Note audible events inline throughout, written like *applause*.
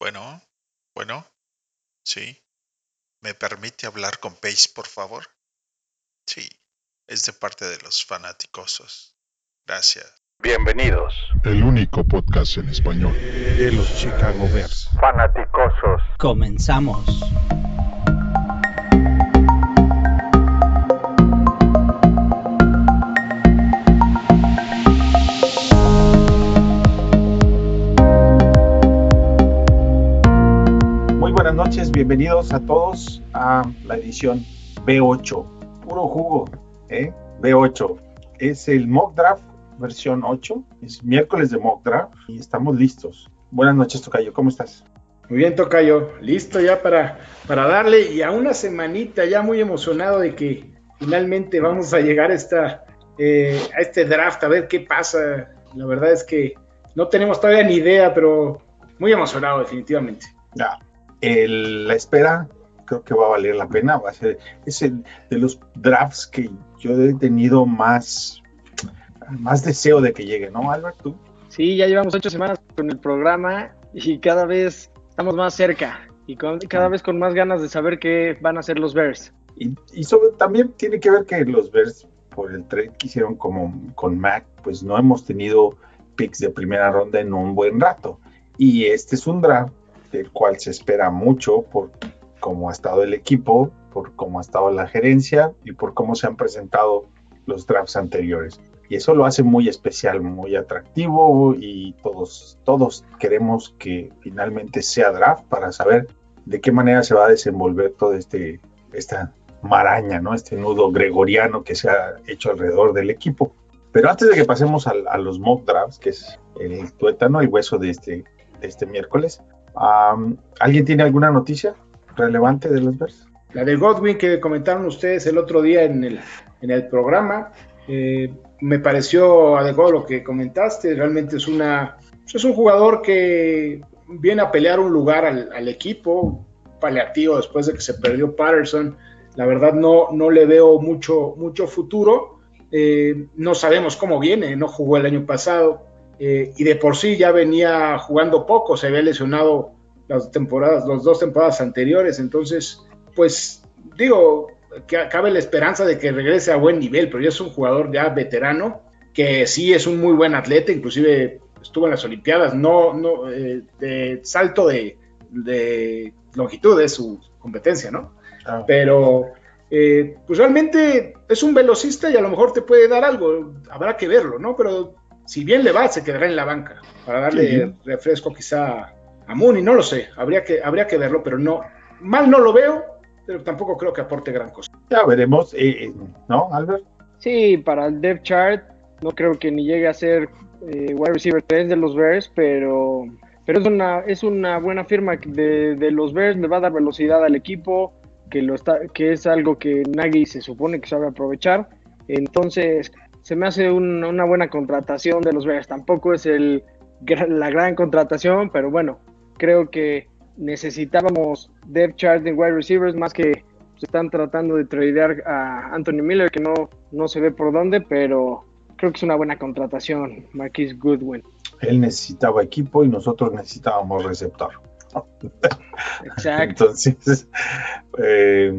Bueno, bueno, sí. ¿Me permite hablar con Pace, por favor? Sí, es de parte de los fanáticosos. Gracias. Bienvenidos. El único podcast en español de los Chicago Bears. Fanaticosos. Comenzamos. Noches, bienvenidos a todos a la edición B8. Puro jugo, ¿eh? B8. Es el mock draft versión 8. Es miércoles de mock draft y estamos listos. Buenas noches, Tocayo, ¿cómo estás? Muy bien, Tocayo. Listo ya para, para darle y a una semanita ya muy emocionado de que finalmente vamos a llegar a, esta, eh, a este draft, a ver qué pasa. La verdad es que no tenemos todavía ni idea, pero muy emocionado definitivamente. Ya. El- la espera creo que va a valer la pena. Va a ser, es el de los drafts que yo he tenido más, más deseo de que llegue, ¿no, Albert? ¿Tú? Sí, ya llevamos ocho semanas con el programa y cada vez estamos más cerca y con- cada vez con más ganas de saber qué van a hacer los Bears. Y, y sobre, también tiene que ver que los Bears, por el trade que hicieron como con Mac, pues no hemos tenido picks de primera ronda en un buen rato. Y este es un draft del cual se espera mucho por cómo ha estado el equipo, por cómo ha estado la gerencia y por cómo se han presentado los drafts anteriores. Y eso lo hace muy especial, muy atractivo y todos, todos queremos que finalmente sea draft para saber de qué manera se va a desenvolver todo este, esta maraña, ¿no? Este nudo gregoriano que se ha hecho alrededor del equipo. Pero antes de que pasemos al- a, los mock drafts, que es el tuétano, el hueso de este, de este miércoles, am, ¿alguien tiene alguna noticia relevante de los Bears? La de Godwin que comentaron ustedes el otro día en el, en el programa, eh, me pareció adecuado lo que comentaste. Realmente es, una, es un jugador que viene a pelear un lugar al, al equipo, paliativo después de que se perdió Patterson. La verdad no, no le veo mucho, mucho futuro. Eh, no sabemos cómo viene, no jugó el año pasado eh, y de por sí ya venía jugando poco, se había lesionado las temporadas, las dos temporadas anteriores, entonces, pues digo, que cabe la esperanza de que regrese a buen nivel, pero ya es un jugador ya veterano, que sí es un muy buen atleta, inclusive estuvo en las Olimpiadas, no, no, eh, de salto de, de longitud es su competencia, ¿no? Ah, Pero eh, pues realmente es un velocista y a lo mejor te puede dar algo, habrá que verlo, ¿no? Pero si bien le va, se quedará en la banca para darle Sí. refresco quizá a Mooney, no lo sé, habría que, habría que verlo, pero no, mal no lo veo, pero tampoco creo que aporte gran cosa. ya veremos, eh, eh, ¿no, Albert? Sí, para el depth chart no creo que ni llegue a ser eh, wide receiver 3 de los Bears, pero, pero es, una, es una buena firma de, de los Bears, le va a dar velocidad al equipo, que, lo está, que es algo que Nagy se supone que sabe aprovechar. Entonces, se me hace un- una buena contratación de los Bears. Tampoco es el, la gran contratación, pero bueno, creo que necesitábamos depth chart de wide receivers más que se están tratando de tradear a Anthony Miller, que no, no se ve por dónde, pero creo que es una buena contratación, Marquis Goodwin. Él necesitaba equipo y nosotros necesitábamos receptor. Exacto. *laughs* Entonces, eh,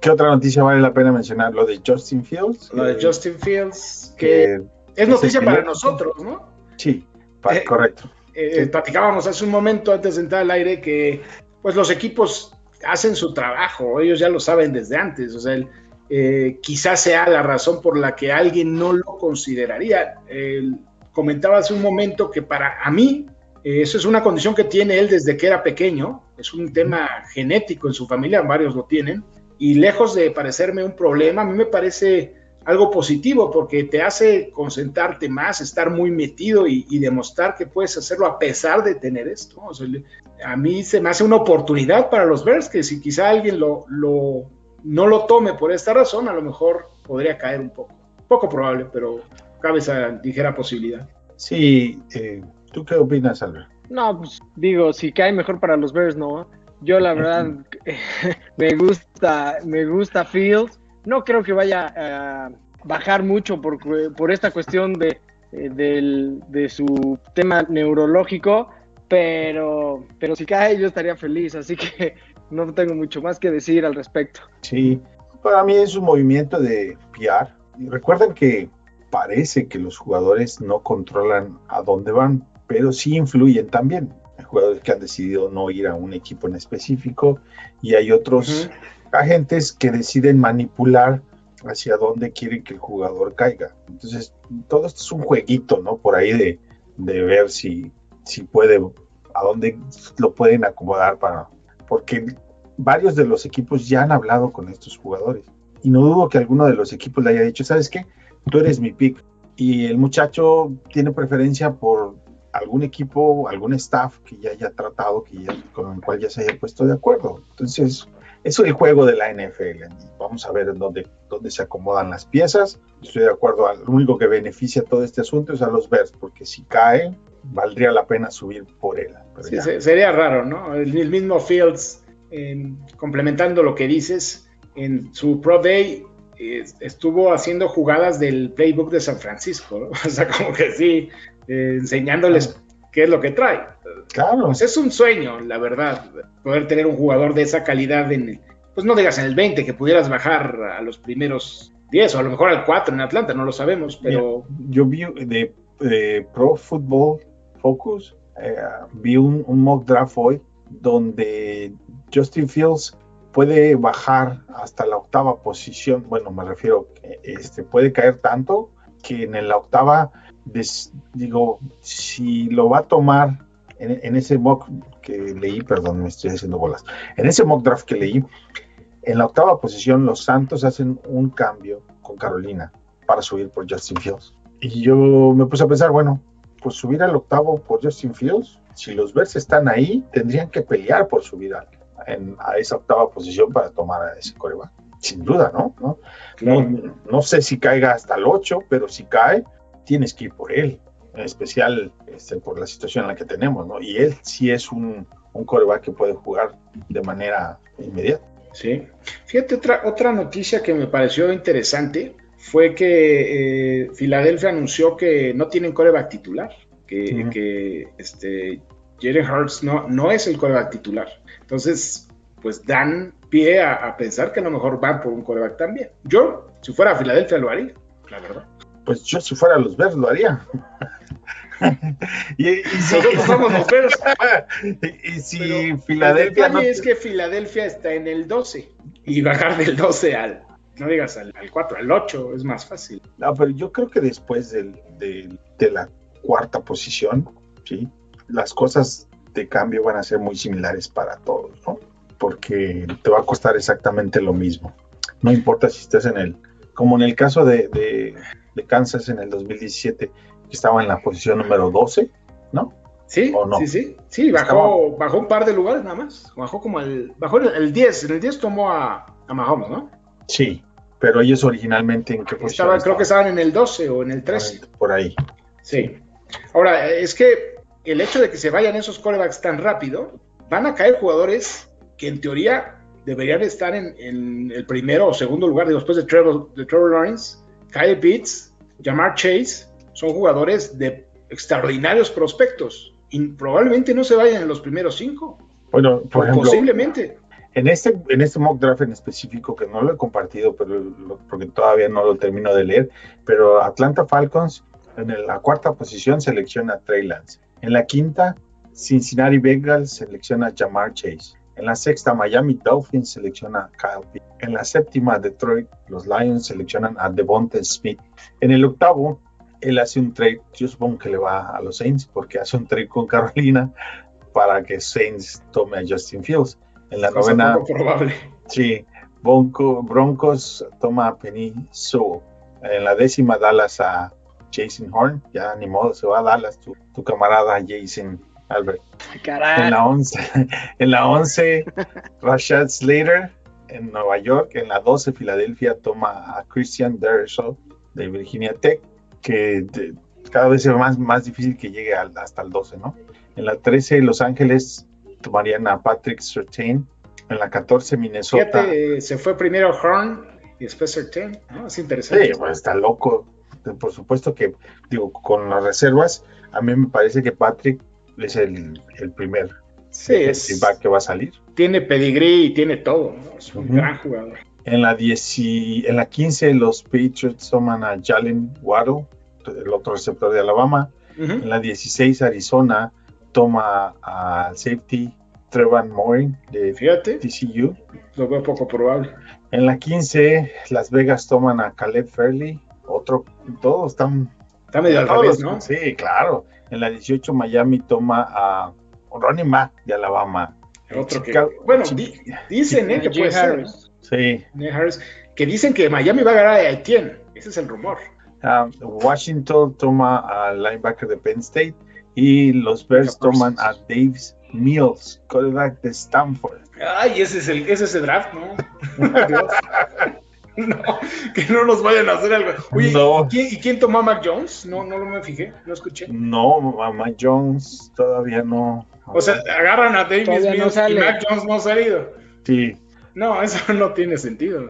¿qué otra noticia vale la pena mencionar? Lo de Justin Fields. Lo de Justin Fields, que que es noticia para nosotros, ¿no? Sí, Eh, correcto. Eh, platicábamos hace un momento antes de entrar al aire que pues los equipos hacen su trabajo, ellos ya lo saben desde antes, o sea, el- eh, quizás sea la razón por la que alguien no lo consideraría. El- comentaba hace un momento que para a mí eh, eso es una condición que tiene él desde que era pequeño, es un tema genético en su familia, varios lo tienen, y lejos de parecerme un problema, a mí me parece algo positivo porque te hace concentrarte más, estar muy metido y, y demostrar que puedes hacerlo a pesar de tener esto. O sea, a mí se me hace una oportunidad para los Bears que si quizá alguien lo, lo- no lo tome por esta razón, a lo mejor podría caer un poco. Poco probable, pero cabe esa ligera posibilidad. Sí, eh, ¿tú qué opinas, Albert? No, pues digo, si cae mejor para los Bears, no. Yo la verdad *laughs* me gusta, me gusta Fields. No creo que vaya a bajar mucho por, por esta cuestión de, eh, del- de su tema neurológico, pero, pero si cae yo estaría feliz, así que *laughs* no tengo mucho más que decir al respecto. Sí, para mí es un movimiento de. Y recuerden que parece que los jugadores no controlan a dónde van, pero sí influyen también. Hay jugadores que han decidido no ir a un equipo en específico y hay otros agentes que deciden manipular hacia dónde quieren que el jugador caiga. Entonces, todo esto es un jueguito, ¿no? Por ahí de, de ver si, si puede, a dónde lo pueden acomodar para... Porque varios de los equipos ya han hablado con estos jugadores. Y no dudo que alguno de los equipos le haya dicho, ¿sabes qué? Tú eres mi pick. Y el muchacho tiene preferencia por algún equipo, algún staff que ya haya tratado, que ya, con el cual ya se haya puesto de acuerdo. Entonces, eso es el juego de la NFL. Vamos a ver en dónde, dónde se acomodan las piezas. Estoy de acuerdo, lo único que beneficia todo este asunto es a los Bears, porque si cae, valdría la pena subir por él. Sí, sería raro, ¿no? El, mismo Fields, eh, complementando lo que dices, en su Pro Day eh, estuvo haciendo jugadas del playbook de San Francisco, ¿no? *laughs* O sea, como que sí, eh, enseñándoles qué es lo que trae. Claro. Pues es un sueño, la verdad, poder tener un jugador de esa calidad en, pues no digas en el 20, que pudieras bajar a los primeros 10 o a lo mejor al 4 en Atlanta, no lo sabemos, pero... yo vi de, Pro Football Focus, eh, vi un, mock draft hoy donde Justin Fields puede bajar hasta la octava posición, bueno, me refiero, este, puede caer tanto que en la octava, digo, si lo va a tomar en, ese mock que leí, perdón, me estoy haciendo bolas, en ese mock draft que leí, en la octava posición los Santos hacen un cambio con Carolina para subir por Justin Fields. Y yo me puse a pensar, bueno, pues subir al octavo por Justin Fields, si los Bears están ahí, tendrían que pelear por subir a, esa octava posición para tomar a ese coreback. Sin duda, ¿no? ¿no? No, sé si caiga hasta el 8, pero si cae, tienes que ir por él en especial este, por la situación en la que tenemos, ¿no? Y él sí es un, un coreback que puede jugar de manera inmediata. Sí. Fíjate, otra, otra noticia que me pareció interesante fue que eh, Filadelfia anunció que no tienen coreback titular, que, que este, Jalen Hurts no, no es el coreback titular. Entonces, pues dan pie a, a, pensar que a lo mejor van por un coreback también. Yo, si fuera a Filadelfia, lo haría, la verdad. Pues yo, si fuera a los Bears, lo haría. *laughs* y, si, *laughs* Nosotros somos los Bears. *laughs* y si Filadelfia. El es que Filadelfia está en el 12 y bajar del 12 al, no digas al, 4, al 8 es más fácil. No, pero yo creo que después del, de la cuarta posición, ¿sí? las cosas de cambio van a ser muy similares para todos, ¿no? Porque te va a costar exactamente lo mismo. No importa si estás en el, como en el caso de, de, de Kansas en el 2017, que estaba en la posición número 12, ¿no? Sí, sí, sí, sí, bajó, bajó un par de lugares nada más, bajó como el, bajó el, 10, en el 10 tomó a, a Mahomes, ¿no? Sí, pero ellos originalmente en qué posición estaban, Creo que estaban en el 12 o en el 13. Por ahí. Sí. Ahora, es que el hecho de que se vayan esos corebacks tan rápido, van a caer jugadores que en teoría deberían estar en, en el primero o segundo lugar, después de Trevor, de Trevor Lawrence, Kyle Pitts, Jamar Chase, son jugadores de extraordinarios prospectos y probablemente no se vayan en los primeros cinco. Bueno, por ejemplo, posiblemente. En este, en este mock draft en específico, que no lo he compartido, pero porque todavía no lo termino de leer, pero Atlanta Falcons en la cuarta posición selecciona a Trey Lance. En la quinta, Cincinnati Bengals selecciona a Jamar Chase. En la sexta, Miami Dolphins selecciona a Kyle Pitt. En la séptima, Detroit, los Lions seleccionan a Devonta Smith. En el octavo, él hace un trade, yo supongo que le va a los Saints, porque hace un trade con Carolina para que Saints tome a Justin Fields. En la novena, probable. sí, Broncos toma a Penny Sewell. En la décima, Dallas a Jason Horn, ya ni modo, se va a Dallas, tu, tu camarada Jason Albert. En la 11, *laughs* en la 11 *laughs* Rashad Slater en Nueva York. En la 12, Filadelfia toma a Christian Dershaw de Virginia Tech que cada vez es más, más difícil que llegue hasta el 12, ¿no? En la 13, Los Ángeles tomarían a Patrick Surtain. En la 14, Minnesota. se fue primero Horn y después ¿no? Es interesante. Sí, pues está loco. Por supuesto que, digo, con las reservas, a mí me parece que Patrick es el, el primer Sí, es, que va a salir. tiene pedigrí y tiene todo. ¿no? Es un gran jugador. En la, 10 y- en la 15 los Patriots toman a Jalen Waddle, el otro receptor de Alabama. En la 16 Arizona toma al safety Trevor Morin de Fíjate, TCU. lo veo poco probable. En la 15 Las Vegas toman a Caleb Fairley, otro, todos están Está medio al revés, ¿no? Sí, claro. En la 18 Miami toma a Ronnie Mack de Alabama. Otro que, bueno, di- dicen eh, que puede ser. Harris. Sí. Najee Harris, que dicen que Miami va a ganar a Etienne. Ese es el rumor. Ah, Washington toma al linebacker de Penn State y los Bears toman a Davis Mills, quarterback de Stanford. Ay, ese es el, ese es el draft, ¿no? *laughs* *laughs* No, que no nos vayan a hacer algo. Oye, No. ¿quién- ¿y quién tomó a Mac Jones? No, no me fijé, no escuché. No, Mama Jones todavía no. O sea, agarran a Davis no Mills y. Mac Jones no ha salido. sí, No, eso no tiene sentido.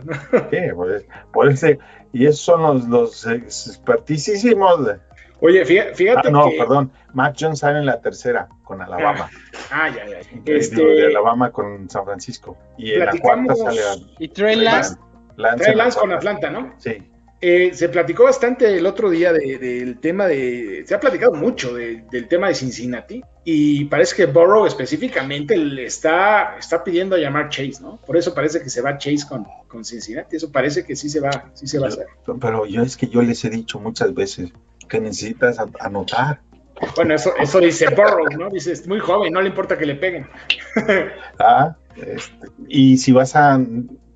sí, pues, por ese, y esos son los, los expertísimos. de- Oye, fí- fíjate Ah, no, que... perdón, Mac Jones sale en la tercera con Alabama. Ah, ya, ya. Eh, Este, de Alabama con San Francisco. Y en la cuarta sale a Y Trey Lance, Lance. La Lance con. Atlanta, ¿no? Sí, Eh, se platicó bastante el otro día de- del tema de. Se ha platicado mucho de- del tema de Cincinnati y parece que Burrow específicamente le está, está pidiendo a llamar Chase, ¿no? Por eso parece que se va Chase con, con Cincinnati. Eso parece que sí se va, sí se va a hacer. pero yo es que yo les he dicho muchas veces que necesitas anotar. Bueno, eso, eso dice Burrow, ¿no? Dice, es muy joven, no le importa que le peguen. *laughs* ¿ah? Este, y si vas a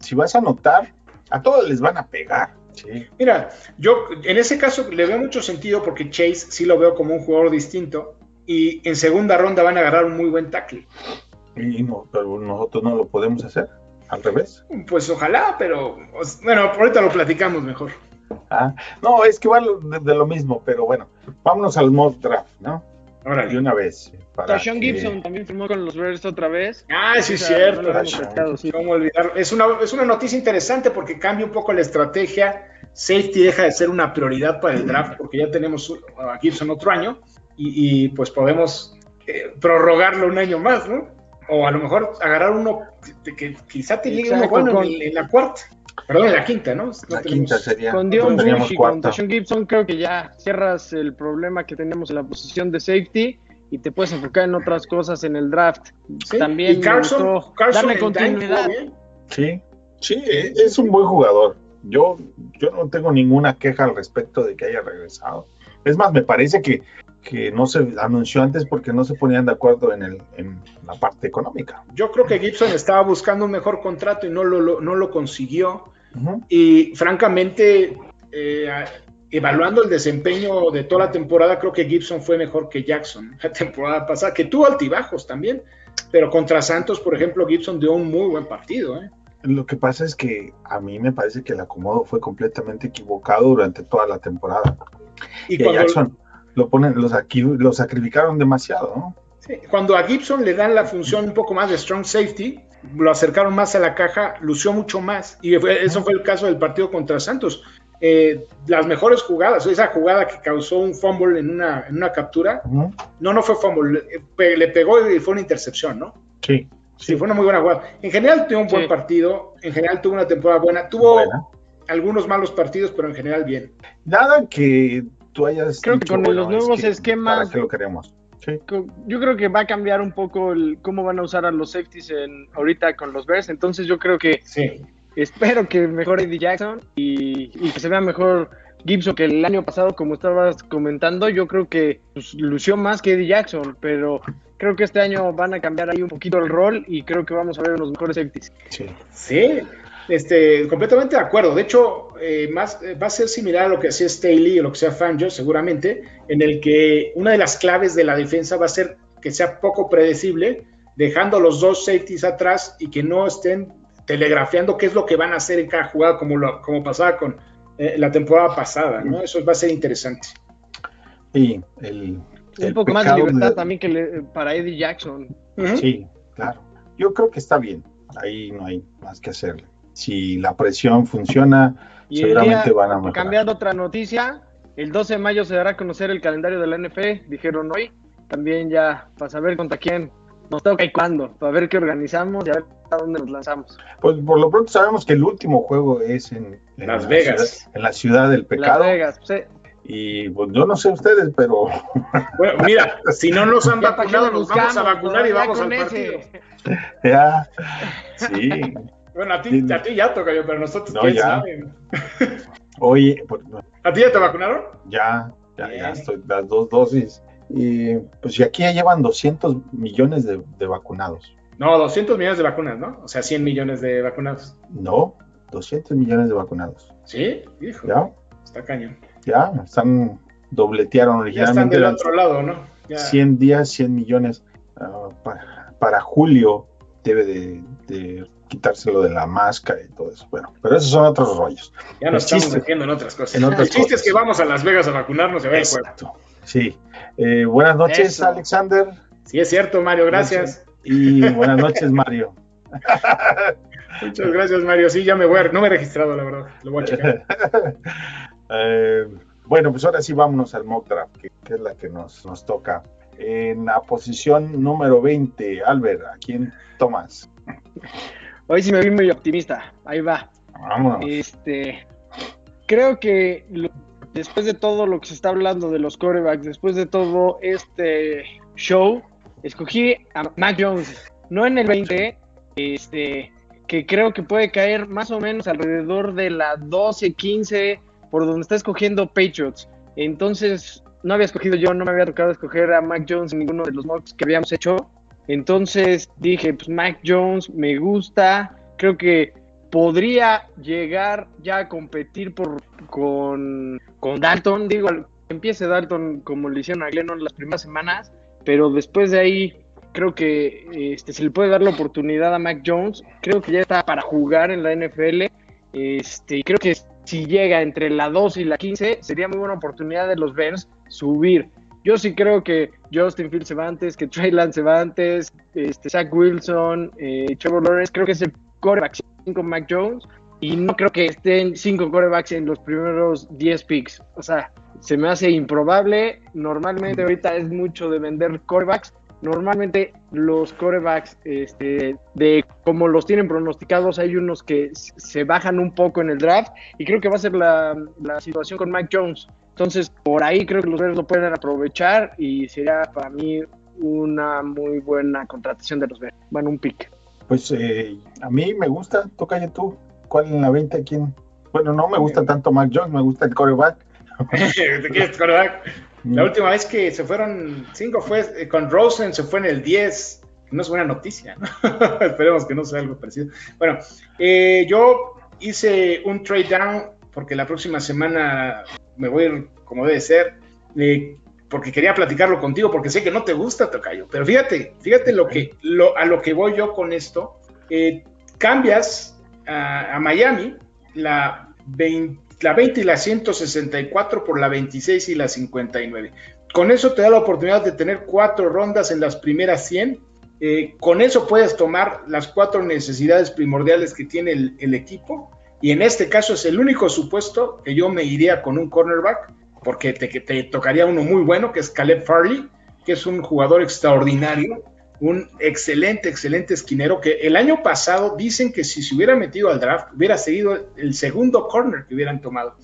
si vas a anotar, a todos les van a pegar. Sí. Mira, yo en ese caso le veo mucho sentido porque Chase sí lo veo como un jugador distinto y en segunda ronda van a agarrar un muy buen tackle. Y no, pero nosotros no lo podemos hacer. Al revés. Pues ojalá, pero bueno, ahorita lo platicamos mejor. ¿ah? No, es que va de, de lo mismo, pero bueno, vámonos al mock draft, ¿no? De Órale. una vez. para que- Gibson también firmó con los Bears otra vez. Ah, sí, O sea, cierto. no sí. ¿Cómo olvidarlo? Es una, es una noticia interesante porque cambia un poco la estrategia. Safety deja de ser una prioridad para el draft porque ya tenemos a Gibson otro año y, y, pues podemos eh, prorrogarlo un año más, ¿no? O a lo mejor agarrar uno que, que quizá te llegue uno Exacto, bueno con- en, en la cuarta. Perdón, la quinta, ¿no? No La tenemos- quinta sería. Con Dion Bush y con. Tashawn Gibson creo que ya cierras el problema que teníamos en la posición de safety y te puedes enfocar en otras cosas en el draft. Sí, También y Carson, darle continuidad. Sí, sí, e- es un buen jugador. Yo, yo no tengo ninguna queja al respecto de que haya regresado. Es más, me parece que, que no se anunció antes porque no se ponían de acuerdo en, el, en la parte económica. Yo creo que Gibson estaba buscando un mejor contrato y no lo, lo- no lo consiguió. Y francamente, eh, evaluando el desempeño de toda la temporada, creo que Gibson fue mejor que Jackson la temporada pasada, que tuvo altibajos también, pero contra Santos, por ejemplo, Gibson dio un muy buen partido. ¿eh? Lo que pasa es que a mí me parece que el acomodo fue completamente equivocado durante toda la temporada. Y Y cuando, Jackson lo ponen, los, aquí, lo sacrificaron demasiado, ¿no? sí, cuando a Gibson le dan la función un poco más de strong safety, lo acercaron más a la caja, lució mucho más. Y fue- eso fue el caso del partido contra Santos. Eh, las mejores jugadas, esa jugada que causó un fumble en una, en una captura, no, no fue fumble, le, pe- le pegó y fue una intercepción, ¿no? Sí, Sí, fue una muy buena jugada. En general tuvo un buen partido, en general tuvo una temporada buena, tuvo buena. algunos malos partidos, pero en general bien. Nada que tú hayas. Creo que con los es nuevos que, esquemas- ¿Para qué lo queremos? Sí. Yo creo que va a cambiar un poco el cómo van a usar a los safeties en, ahorita con los Bears. Entonces yo creo que Sí. espero que mejore Eddie Jackson y, y que se vea mejor Gibson que el año pasado, como estabas comentando. Yo creo que pues, lució más que Eddie Jackson, pero creo que este año van a cambiar ahí un poquito el rol y creo que vamos a ver unos mejores safeties. Sí. Sí, este, completamente de acuerdo. De hecho, eh, más, eh, va a ser similar a lo que hacía Staley o lo que sea Fangio, seguramente, en el que una de las claves de la defensa va a ser que sea poco predecible, dejando los dos safeties atrás y que no estén telegrafiando qué es lo que van a hacer en cada jugada, como, lo, como pasaba con eh, la temporada pasada, ¿no? Eso va a ser interesante. Y el, Un poco más de libertad de- también que le- para Eddie Jackson. Sí, claro. Yo creo que está bien. Ahí no hay más que hacerle. Si la presión funciona, Y seguramente día- van a mejorar. Cambiando otra noticia, el 12 de mayo se dará a conocer el calendario de la NFL, dijeron hoy. también ya para saber contra quién nos toca y cuándo, para ver qué organizamos y a ver a dónde nos lanzamos. Pues por lo pronto sabemos que el último juego es en, en Las la Vegas. ciudad- en la ciudad del Las pecado. Vegas, pues, eh, Y pues yo no sé ustedes, pero *laughs* Bueno, mira, si no nos han vacunado, nos vamos a vacunar y vamos al ese. partido. *laughs* ya, sí. Bueno, a ti, a ti ya toca yo, pero nosotros, No, ya. sabe. *laughs* Oye, pues, ¿A ti ya te vacunaron? ya, ya, Bien. ya estoy las dos dosis. Y pues y aquí ya llevan 200 millones de, de vacunados. No, 200 millones de vacunas, ¿no? O sea, 100 millones de vacunados. No, 200 millones de vacunados. ¿Sí? Hijo, Ya, está cañón. ya, están dobletearon Ya están originalmente del otro lado, ¿no? Ya. 100 días, 100 millones. Ah, pa- para julio debe de, de quitárselo de la máscara y todo eso. Bueno, pero esos son otros rollos. Ya nos El estamos metiendo en otras cosas. en otras el chiste cosas. es que vamos a Las Vegas a vacunarnos y a ver el juego. Exacto. Sí. Eh, buenas noches, Eso. Alexander. Sí, es cierto, Mario, gracias. Y buenas noches, Mario. *laughs* Muchas gracias, Mario. Sí, ya me voy a... No me he registrado, la verdad. Lo voy a checar. *laughs* Eh, bueno, pues ahora sí vámonos al mock draft, que, que es la que nos, nos toca. En la posición número 20, Albert, ¿a quién tomas? Hoy sí me vi muy optimista. Ahí va. Vámonos. Este, creo que lo- después de todo lo que se está hablando de los corebacks, después de todo este show, escogí a Mac Jones, no en el 20, este, que creo que puede caer más o menos alrededor de la 12, 15, por donde está escogiendo Patriots. Entonces, no había escogido yo, no me había tocado escoger a Mac Jones en ninguno de los mocks que habíamos hecho. Entonces dije, pues Mac Jones me gusta, creo que podría llegar ya a competir por, con, con Dalton. Digo, empiece Dalton como le hicieron a Glennon las primeras semanas, pero después de ahí creo que este, se le puede dar la oportunidad a Mac Jones. Creo que ya está para jugar en la NFL. Este, creo que si llega entre la 12 y la 15, sería muy buena oportunidad de los Bears subir. Yo sí creo que Justin Fields se va antes, que Trey Lance se va antes, este, Zach Wilson, eh, Trevor Lawrence, creo que es el coreback 5 Mac Jones, y no creo que estén 5 corebacks en los primeros 10 picks. O sea, se me hace improbable. Normalmente ahorita es mucho de vender corebacks. Normalmente los corebacks, este, de como los tienen pronosticados, hay unos que se bajan un poco en el draft y creo que va a ser la, la situación con Mac Jones. Entonces, por ahí creo que los Bears lo pueden aprovechar y sería para mí una muy buena contratación de los Bears. Van un pick. Pues eh, a mí me gusta, toca ya tú. ¿Cuál en la 20? ¿Quién? Bueno, no me gusta tanto Mac Jones, me gusta el coreback. *laughs* ¿Te quieres quarterback? La última vez que se fueron cinco fue eh, con Rosen, se fue en el 10. No es buena noticia, ¿no? *laughs* Esperemos que no sea algo parecido. Bueno, eh, yo hice un trade down porque la próxima semana me voy a ir como debe ser, eh, porque quería platicarlo contigo, porque sé que no te gusta, Tocayo. Pero fíjate, fíjate lo que, lo, a lo que voy yo con esto. Eh, cambias a, a Miami la 20, la 20 y la 164 por la 26 y la 59. Con eso te da la oportunidad de tener cuatro rondas en las primeras 100. Eh, con eso puedes tomar las cuatro necesidades primordiales que tiene el, el, equipo. Y en este caso es el único supuesto que yo me iría con un cornerback, porque te, te tocaría uno muy bueno, que es Caleb Farley, que es un jugador extraordinario, un excelente, excelente esquinero, que el año pasado dicen que si se hubiera metido al draft, hubiera seguido el segundo corner que hubieran tomado.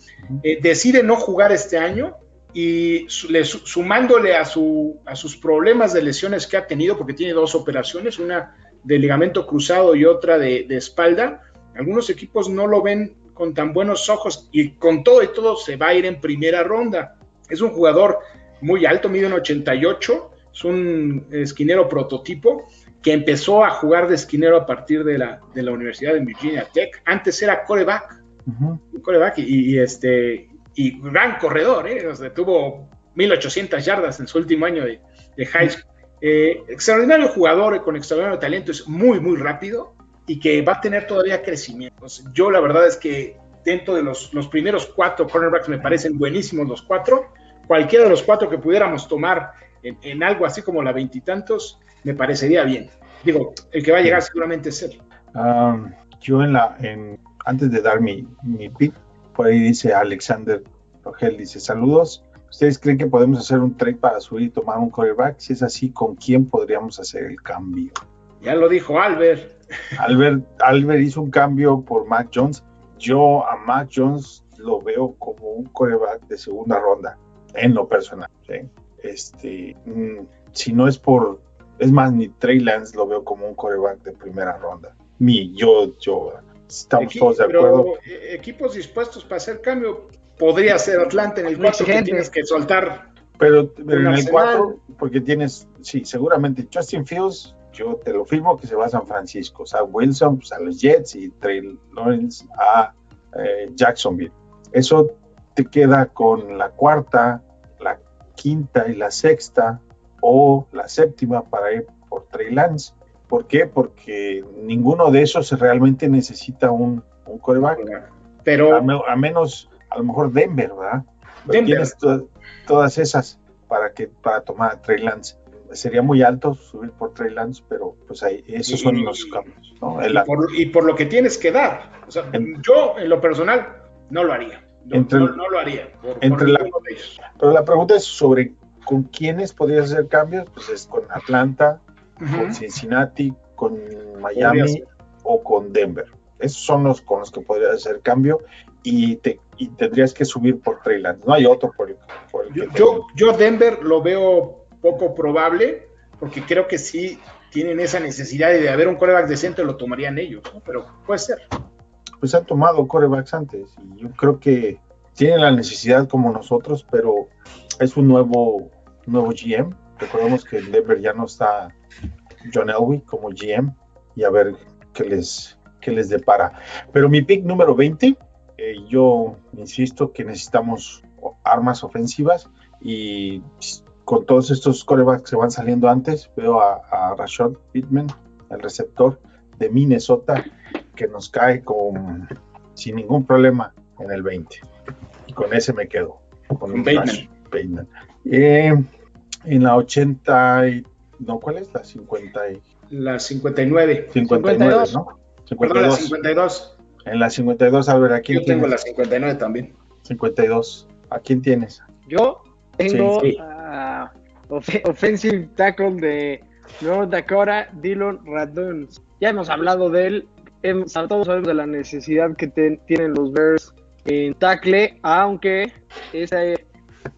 Eh, decide no jugar este año y su, le, sumándole a, su, a sus problemas de lesiones que ha tenido, porque tiene dos operaciones, una de ligamento cruzado y otra de, de espalda, algunos equipos no lo ven con tan buenos ojos y con todo y todo se va a ir en primera ronda. Es un jugador muy alto, mide un 88, es un esquinero prototipo que empezó a jugar de esquinero a partir de la, de la Universidad de Virginia Tech. Antes era coreback, uh -huh. coreback y, y, este y gran corredor, ¿eh? o sea, tuvo 1800 yardas en su último año de, de high school. Eh, extraordinario jugador con extraordinario talento, es muy, muy rápido y que va a tener todavía crecimiento. Entonces, yo la verdad es que dentro de los, los primeros cuatro cornerbacks me parecen buenísimos los cuatro. Cualquiera de los cuatro que pudiéramos tomar en, en algo así como la veintitantos, me parecería bien. Digo, el que va a llegar seguramente es él. Um, yo en la, en, antes de dar mi, mi pick, por ahí dice Alexander Rogel, dice saludos, ¿Ustedes creen que podemos hacer un trade para subir y tomar un quarterback? Si es así, ¿con quién podríamos hacer el cambio? Ya lo dijo Albert. Albert, Albert hizo un cambio por Mac Jones. Yo a Mac Jones lo veo como un quarterback de segunda ronda, en lo personal. ¿sí? Este, mm, si no es por, es más, ni Trey Lance lo veo como un quarterback de primera ronda. Mi, yo, yo, estamos Equi- todos de pero, acuerdo. eh, equipos dispuestos para hacer cambio. Podría ser Atlanta en el Muy 4 que tienes que soltar. Pero, pero en el Arsenal. 4, porque tienes, sí, seguramente Justin Fields, yo te lo firmo que se va a San Francisco. O sea, Wilson pues, a los Jets y Trey Lawrence a eh, Jacksonville. Eso te queda con la cuarta, la quinta y la sexta o la séptima para ir por Trey Lance. ¿Por qué? Porque ninguno de esos realmente necesita un, un quarterback. A, Pero me- a menos, a lo mejor Denver, ¿verdad? Denver. tienes to- todas esas para que para tomar a Trey Lance. Sería muy alto subir por Trey Lance, pero pues ahí, esos son Y- los cambios. ¿no? El- y por, y por lo que tienes que dar. O sea, En- yo, en lo personal, no lo haría. No, Entre- no- no lo haría. Por, por entre la- ninguno de ellos. pero la pregunta es sobre con quiénes podrías hacer cambios, pues es con Atlanta, con. Cincinnati, con Miami o con Denver. Esos son los con los que podrías hacer cambio y, te, y tendrías que subir por Trey Lance. No hay otro por el, por el Yo, que te- yo, yo Denver lo veo poco probable, porque creo que sí tienen esa necesidad de haber un coreback decente lo tomarían ellos, ¿no? pero puede ser. pues han tomado corebacks antes y yo creo que tienen la necesidad como nosotros, pero es un nuevo, nuevo GM. Recordemos que en Denver ya no está John Elway como GM y a ver qué les, qué les depara. Pero mi pick número 20, eh, yo insisto que necesitamos armas ofensivas y con todos estos corebacks que van saliendo antes, veo a, a Rashad Pittman, el receptor de Minnesota, que nos cae con, sin ningún problema en el 20. Y con ese me quedo. Con Bateman. Bateman. Eh, en la 80 y, no, ¿cuál es? La 50 y, La 59. 59, 52. ¿no? Perdón, la 52. 52. En la 52, a ver, ¿a quién Yo tengo tienes? la 59 también. 52. ¿A quién tienes? Yo tengo Sí, sí. a ofe- offensive tackle de North Dakota, Dylan Radun. Ya hemos hablado de él. Hemos- todos sabemos de la necesidad que te- tienen los Bears en tackle, aunque esta,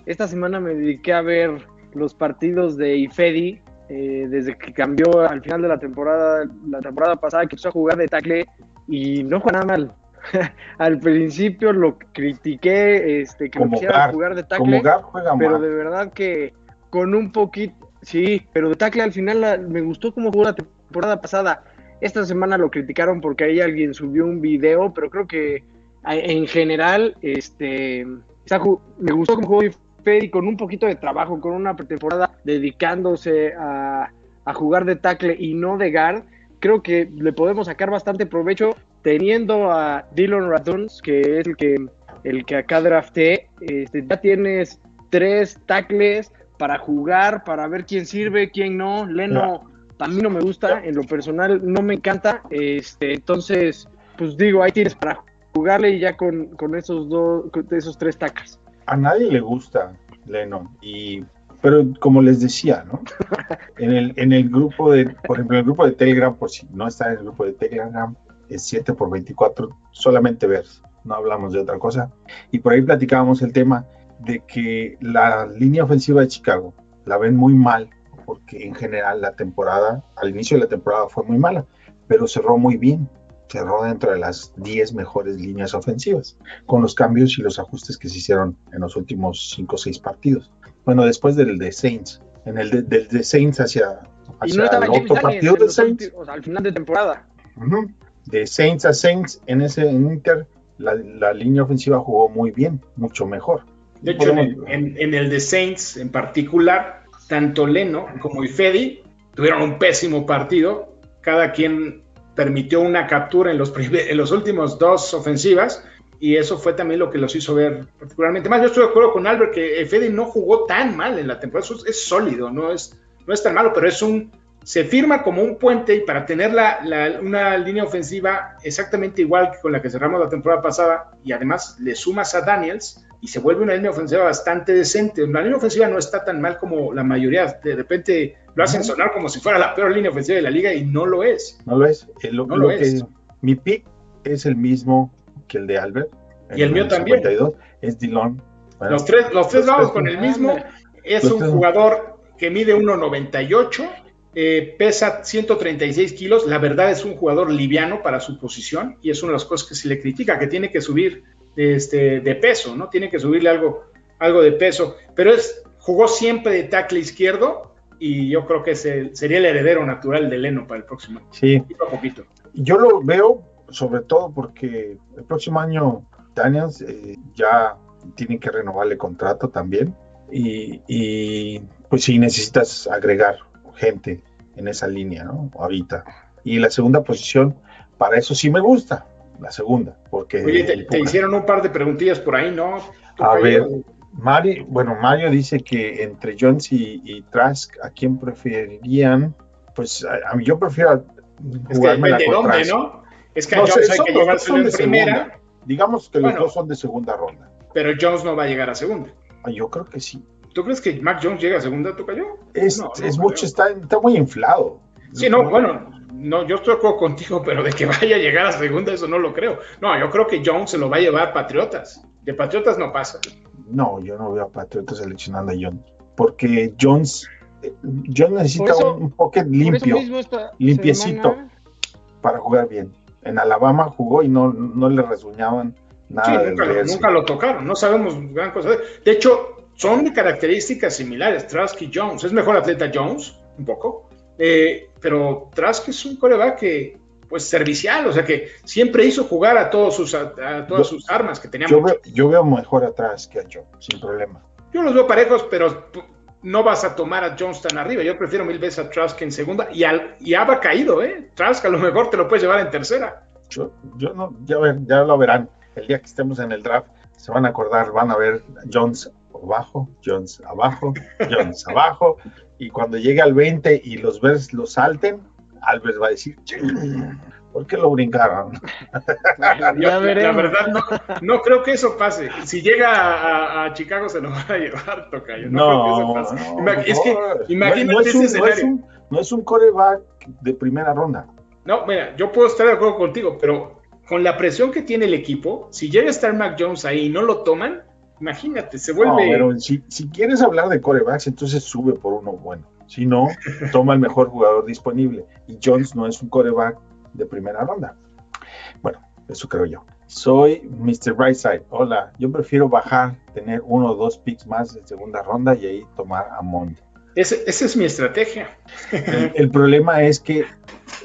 esta semana me dediqué a ver los partidos de Ifedi eh, desde que cambió al final de la temporada, la temporada pasada que empezó a jugar de tackle y no juega nada mal. *laughs* al principio lo critiqué, este, que Como quisiera Gar, jugar de tackle juega pero mal. de verdad que con un poquito, sí, pero de tackle al final la- me gustó cómo jugó la temporada pasada. Esta semana lo criticaron porque ahí alguien subió un video, pero creo que en general, este, está me gustó cómo jugó Fedi con un poquito de trabajo, con una pretemporada dedicándose a, a jugar de tackle y no de guard. Creo que le podemos sacar bastante provecho teniendo a Dylan Raduns, que es el que, el que acá drafté. Este, ya tienes tres tackles para jugar, para ver quién sirve, quién no. Leno a mí no me gusta, en lo personal no me encanta. Este, entonces, pues digo, ahí tienes para jugarle y ya con, con esos dos, con esos tres tackles. a nadie le gusta Lennon y pero como les decía, ¿no? *laughs* En el, en el grupo de, por ejemplo, en el grupo de Telegram, por si no está en el grupo de Telegram, 7 por 24, solamente ver, no hablamos de otra cosa. Y por ahí platicábamos el tema de que la línea ofensiva de Chicago la ven muy mal, porque en general la temporada, al inicio de la temporada fue muy mala, pero cerró muy bien, cerró dentro de las 10 mejores líneas ofensivas con los cambios y los ajustes que se hicieron en los últimos 5 o 6 partidos. Bueno, después del de Saints, en el de, del de Saints hacia, Y hacia no el otro partido de Saints, últimos- al final de temporada. ujú, de Saints a Saints, en ese en Inter, la, la línea ofensiva jugó muy bien, mucho mejor. De hecho, en el, Podemos- en- en el de Saints en particular, tanto Leno como Ifedi tuvieron un pésimo partido. Cada quien permitió una captura en los, en los últimos dos ofensivas y eso fue también lo que los hizo ver particularmente mal. Yo estoy de acuerdo con Albert que Ifedi no jugó tan mal en la temporada, es, es sólido, no es, no es tan malo, pero es un se firma como un puente y para tener la, la- una línea ofensiva exactamente igual que con la que cerramos la temporada pasada y además le sumas a Daniels y se vuelve una línea ofensiva bastante decente. La línea ofensiva no está tan mal como la mayoría. De repente lo hacen sonar como si fuera la peor línea ofensiva de la liga y no lo es. ¿No lo es? Eh, lo- No lo lo que- es. mi pick es el mismo que el de Albert. Y el mío también. 52, es Dillon. Bueno, Los tres, los tres Los vamos tres. con el mismo. Es un tres. jugador que mide 1,98, eh, pesa 136 kilos. La verdad es un jugador liviano para su posición y es una de las cosas que se le critica, que tiene que subir este, de peso, ¿no? Tiene que subirle algo, algo de peso. Pero es, jugó siempre de tackle izquierdo y yo creo que es el- sería el heredero natural de Leno para el próximo año. Sí, Poquito a poquito. yo lo veo sobre todo porque el próximo año Daniels eh, ya tienen que renovarle contrato también y, y, pues sí necesitas agregar gente en esa línea, ¿no? Ahorita. Y la segunda posición, para eso sí me gusta, la segunda, porque... Oye, te, te hicieron un par de preguntillas por ahí, ¿no? A ver, Mari, bueno, Mario dice que entre Jones y, y Trask, ¿a quién preferirían? Pues a, a mí yo prefiero Es que jugármela depende de con Trask. ¿no? Es que a No, Jones sé, hay son- que llevárselo son en de primera, segunda. Digamos que los dos son de segunda ronda. pero Jones no va a llegar a segunda. Ah, Yo creo que sí. ¿Tú crees que Mac Jones llega a segunda, Tocayo? Es, No, no es mucho, está, está muy inflado. Sí, no, bueno, no, yo estoy de acuerdo contigo, *laughs* pero de que vaya a llegar a segunda, eso no lo creo. No, yo creo que Jones se lo va a llevar Patriotas. De Patriotas no pasa. No, yo no veo a Patriotas seleccionando a Jones. Porque Jones, eh, Jones necesita eso- un, pocket limpio limpiecito. semana- para jugar bien. En Alabama jugó y no, no le resuñaban nada Sí, del nunca, nunca lo tocaron. No sabemos gran cosa. de- De hecho, son de características similares, Trask y Jones. Es mejor atleta Jones, un poco. eh, pero Trask es un coreback que, pues, servicial, o sea, que siempre hizo jugar a, todos sus, a, a todas Yo- sus armas que tenía. Yo veo, yo veo mejor atrás que a Joe, sin problema. Yo los veo parejos, pero no vas a tomar a Jones tan arriba. Yo prefiero mil veces a Trask en segunda y, al, y ha caído, ¿eh? Trask a lo mejor te lo puedes llevar en tercera. Yo, yo no, ya, ver- ya lo verán. El día que estemos en el draft, se van a acordar, van a ver Jones abajo, Jones abajo, Jones abajo. Y cuando llegue al 20 y los Bears lo salten, Albert va a decir, "Ching, ¿por qué lo brincaron? Yo, Ya la verdad, no, no creo que eso pase. Si llega a, a Chicago, se lo van a llevar, Tocayo. No, creo que eso pase. Ima- es que, no. imagínate no es un, ese no es escenario. un- no es un coreback de primera ronda. No, mira, yo puedo estar de acuerdo contigo, pero con la presión que tiene el equipo, si llega a estar Mac Jones ahí y no lo toman, imagínate, se No, vuelve. pero si, si quieres hablar de corebacks, entonces sube por uno bueno. Si no, *laughs* toma el mejor jugador disponible. Y Jones no es un coreback de primera ronda. Bueno, eso creo yo. Soy Mr. Brightside. Hola, yo prefiero bajar, tener uno o dos picks más de segunda ronda y ahí tomar a Mond. Ese- esa es mi estrategia. El, el problema es que,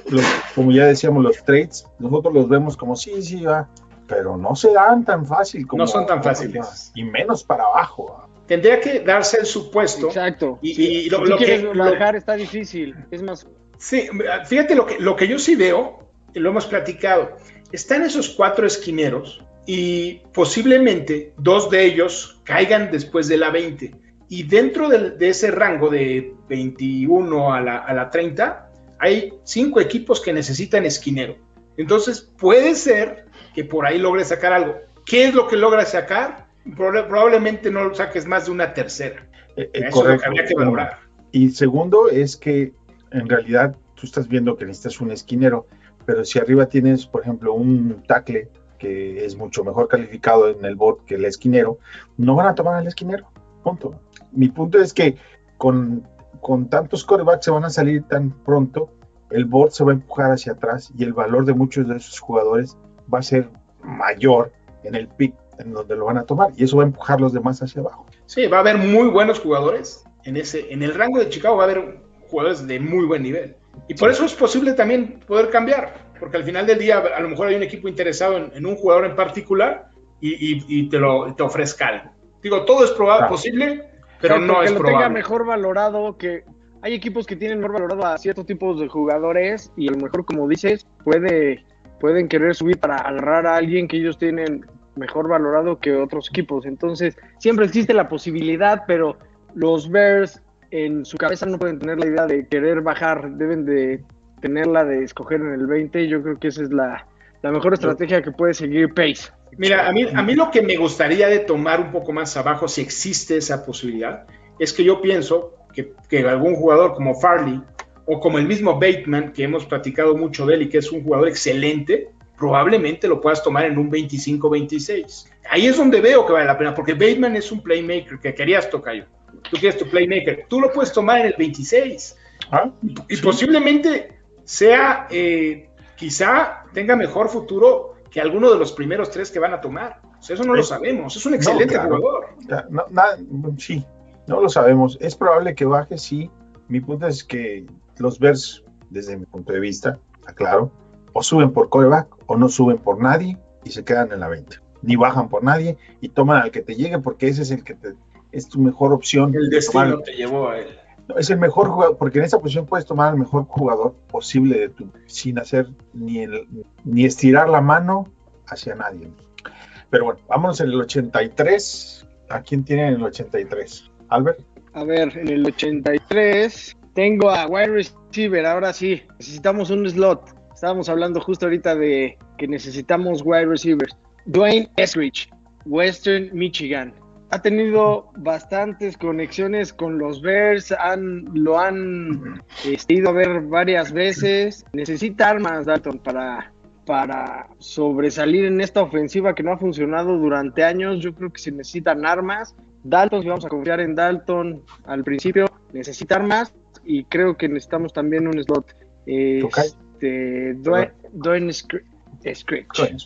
los- como ya decíamos, los trades, nosotros los vemos como sí, sí, va, pero no se dan tan fácil como. No son tan fáciles. Y menos para abajo. ¿va? Tendría que darse el supuesto. Exacto. Y- Sí, y lo- si lo que- quieres lo- bajar está difícil. Es más, Sí, fíjate lo que, lo que yo sí veo, y lo hemos platicado, están esos cuatro esquineros y posiblemente dos de ellos caigan después de la 20. Y dentro del- de, ese rango de 21 a la, a la 30, hay cinco equipos que necesitan esquinero. Entonces puede ser que por ahí logre sacar algo. ¿Qué es lo que logra sacar? Proba- Probablemente no lo saques más de una tercera. Eh, eh, Eso es lo que habría que valorar. Y segundo es que en realidad tú estás viendo que necesitas un esquinero, pero si arriba tienes, por ejemplo, un tackle que es mucho mejor calificado en el bot que el esquinero, no van a tomar al esquinero. Punto. Mi punto es que con, con tantos corebacks se van a salir tan pronto, el board se va a empujar hacia atrás y el valor de muchos de esos jugadores va a ser mayor en el pick en donde lo van a tomar y eso va a empujar los demás hacia abajo. Sí, va a haber muy buenos jugadores. En, ese, en el rango de Chicago va a haber jugadores de muy buen nivel. Y por eso es posible también poder cambiar, porque al final del día a lo mejor hay un equipo interesado en, en un jugador en particular y, y- y te, lo, te ofrezca algo. Digo, todo es probable, Claro. posible, pero Exacto, no que es lo tenga probable. mejor valorado que hay equipos que tienen mejor valorado a ciertos tipos de jugadores y a lo mejor como dices puede pueden querer subir para agarrar a alguien que ellos tienen mejor valorado que otros equipos. Entonces siempre existe la posibilidad pero los Bears en su cabeza no pueden tener la idea de querer bajar, deben de tenerla de escoger en el 20 y yo creo que esa es la, la mejor estrategia que puede seguir Pace. Mira, a mí, a mí lo que me gustaría de tomar un poco más abajo, si existe esa posibilidad, es que yo pienso que, que algún jugador como Farley o como el mismo Bateman, que hemos platicado mucho de él y que es un jugador excelente, probablemente lo puedas tomar en un 25-26. Ahí es donde veo que vale la pena, porque Bateman es un playmaker que querías tocar. Tú quieres tu playmaker, tú lo puedes tomar en el 26. Ah, Y posiblemente sea, eh, quizá tenga mejor futuro que alguno de los primeros tres que van a tomar. O sea, eso no lo sabemos. Es un excelente claro. jugador. Ya, no, nada, sí, no lo sabemos. Es probable que baje, sí. Mi punto es que los Bears, desde mi punto de vista, aclaro, o suben por coreback o no suben por nadie y se quedan en la 20. Ni bajan por nadie y toman al que te llegue porque ese es el que te, es tu mejor opción. El de tomar destino te llevó a él. No, es el mejor jugador, porque en esa posición puedes tomar al mejor jugador posible de tu, sin hacer ni, el- ni estirar la mano hacia nadie. Pero bueno, vámonos en el 83. ¿A quién tienen en el 83? Albert. A ver, en el 83 tengo a wide receiver, ahora sí, necesitamos un slot. Estábamos hablando justo ahorita de que necesitamos wide receivers. Dwayne Eskridge, Western Michigan. Ha tenido bastantes conexiones con los Bears, han, lo han este, ido a ver varias veces. Necesita armas, Dalton, para, para sobresalir en esta ofensiva que no ha funcionado durante años. Yo creo que se necesitan armas. Dalton, si vamos a confiar en Dalton al principio, necesitar más y creo que necesitamos también un slot. Tocayo. Este, Dwayne, Dwayne.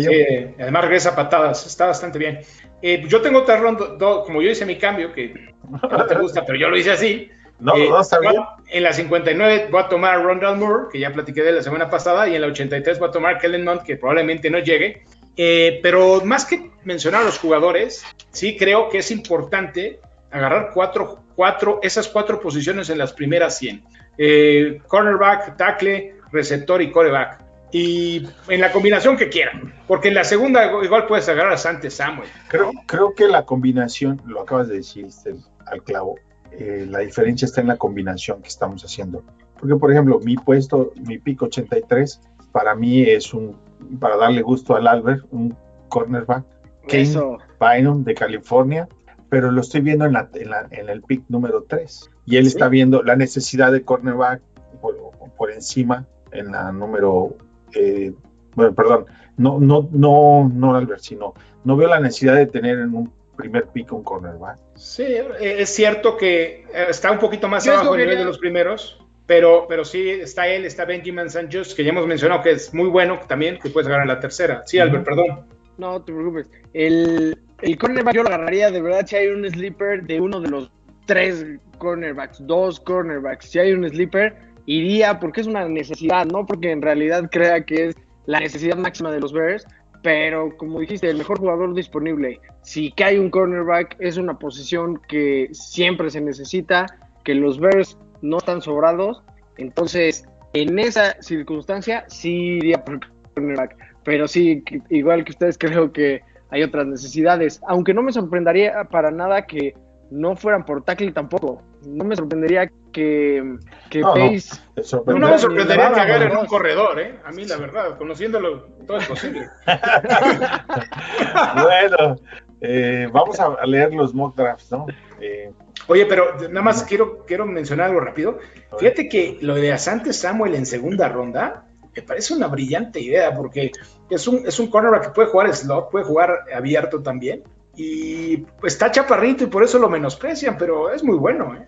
Sí, además regresa a patadas, está bastante bien. Eh, yo tengo otra ronda, do- como yo hice mi cambio, que no te gusta, pero yo lo hice así. No, Eh, no, está bien. En la 59 voy a tomar a Rondell Moore, que ya platiqué de la semana pasada, y en la 83 voy a tomar a Kellen Mond, que probablemente no llegue. Eh, pero más que mencionar a los jugadores, sí creo que es importante agarrar cuatro, cuatro, esas cuatro posiciones en las primeras 100. Eh, cornerback, tackle, receptor y coreback. Y en la combinación que quieran, porque en la segunda igual puedes agarrar a Sante Samuel. Creo, creo que la combinación, lo acabas de decir este, al clavo, eh, la diferencia está en la combinación que estamos haciendo. Porque, por ejemplo, mi puesto, mi pick 83, para mí es un, para darle gusto al Albert, un cornerback, Kane. Bynum de California, pero lo estoy viendo en, la, en, la- en el pick número 3. Y él Sí. está viendo la necesidad de cornerback por, por encima en la número, eh, bueno, perdón, no, no, no, no Albert, sino no veo la necesidad de tener en un primer pick un cornerback. Sí, eh, es cierto que eh, está un poquito más Yo abajo a nivel de los primeros, pero, pero sí está él, está Benjamin Sanchez, que ya hemos mencionado que es muy bueno también, que puedes agarrar en la tercera. Sí, Albert, perdón. No te preocupes. El, el cornerback yo lo agarraría de verdad si hay un sleeper de uno de los tres cornerbacks, dos cornerbacks. Si hay un sleeper, iría porque es una necesidad, no porque en realidad crea que es la necesidad máxima de los Bears, pero como dijiste, el mejor jugador disponible. Si cae un cornerback, es una posición que siempre se necesita, que los Bears no están sobrados. Entonces, en esa circunstancia, sí iría por cornerback. Pero sí, igual que ustedes, *laughs* creo que hay otras necesidades. Aunque no me sorprendería para nada que no fueran por tackle tampoco. No me sorprendería que, que No, no. Pace No, no me sorprendería que agarren un corredor, ¿eh? A mí, la verdad, conociéndolo, todo es posible. *laughs* bueno, eh, vamos a a leer los mock drafts, ¿no? Eh, Oye, pero nada más quiero, quiero mencionar algo rápido. Fíjate que lo de Asante Samuel en segunda ronda me parece una brillante idea porque es un, es un cornerback que puede jugar slot, puede jugar abierto también. Y está chaparrito y por eso lo menosprecian, pero es muy bueno, ¿eh?